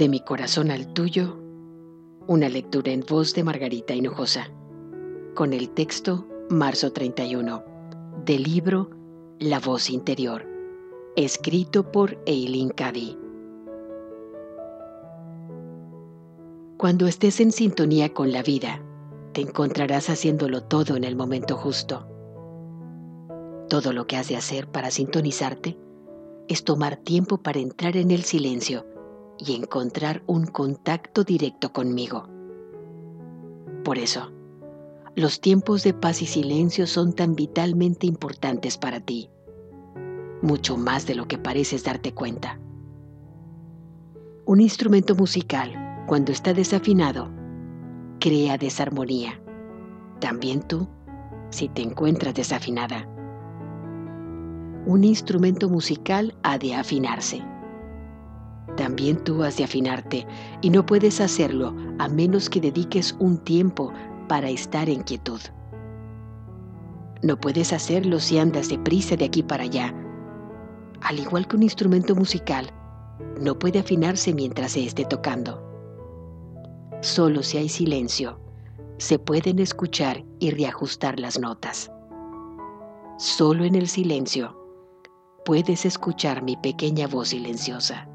De mi corazón al tuyo, una lectura en voz de Margarita Hinojosa, con el texto Marzo 31, del libro La voz interior, escrito por Eileen Cady. Cuando estés en sintonía con la vida, te encontrarás haciéndolo todo en el momento justo. Todo lo que has de hacer para sintonizarte es tomar tiempo para entrar en el silencio y encontrar un contacto directo conmigo. Por eso, los tiempos de paz y silencio son tan vitalmente importantes para ti, mucho más de lo que pareces darte cuenta. Un instrumento musical, cuando está desafinado, crea desarmonía. También tú, si te encuentras desafinada. Un instrumento musical ha de afinarse también tú has de afinarte y no puedes hacerlo a menos que dediques un tiempo para estar en quietud. No puedes hacerlo si andas deprisa de aquí para allá. Al igual que un instrumento musical, no puede afinarse mientras se esté tocando. Solo si hay silencio, se pueden escuchar y reajustar las notas. Solo en el silencio puedes escuchar mi pequeña voz silenciosa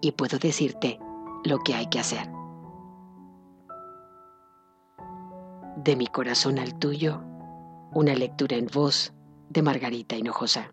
y puedo decirte lo que hay que hacer. De mi corazón al tuyo, una lectura en voz de Margarita Hinojosa.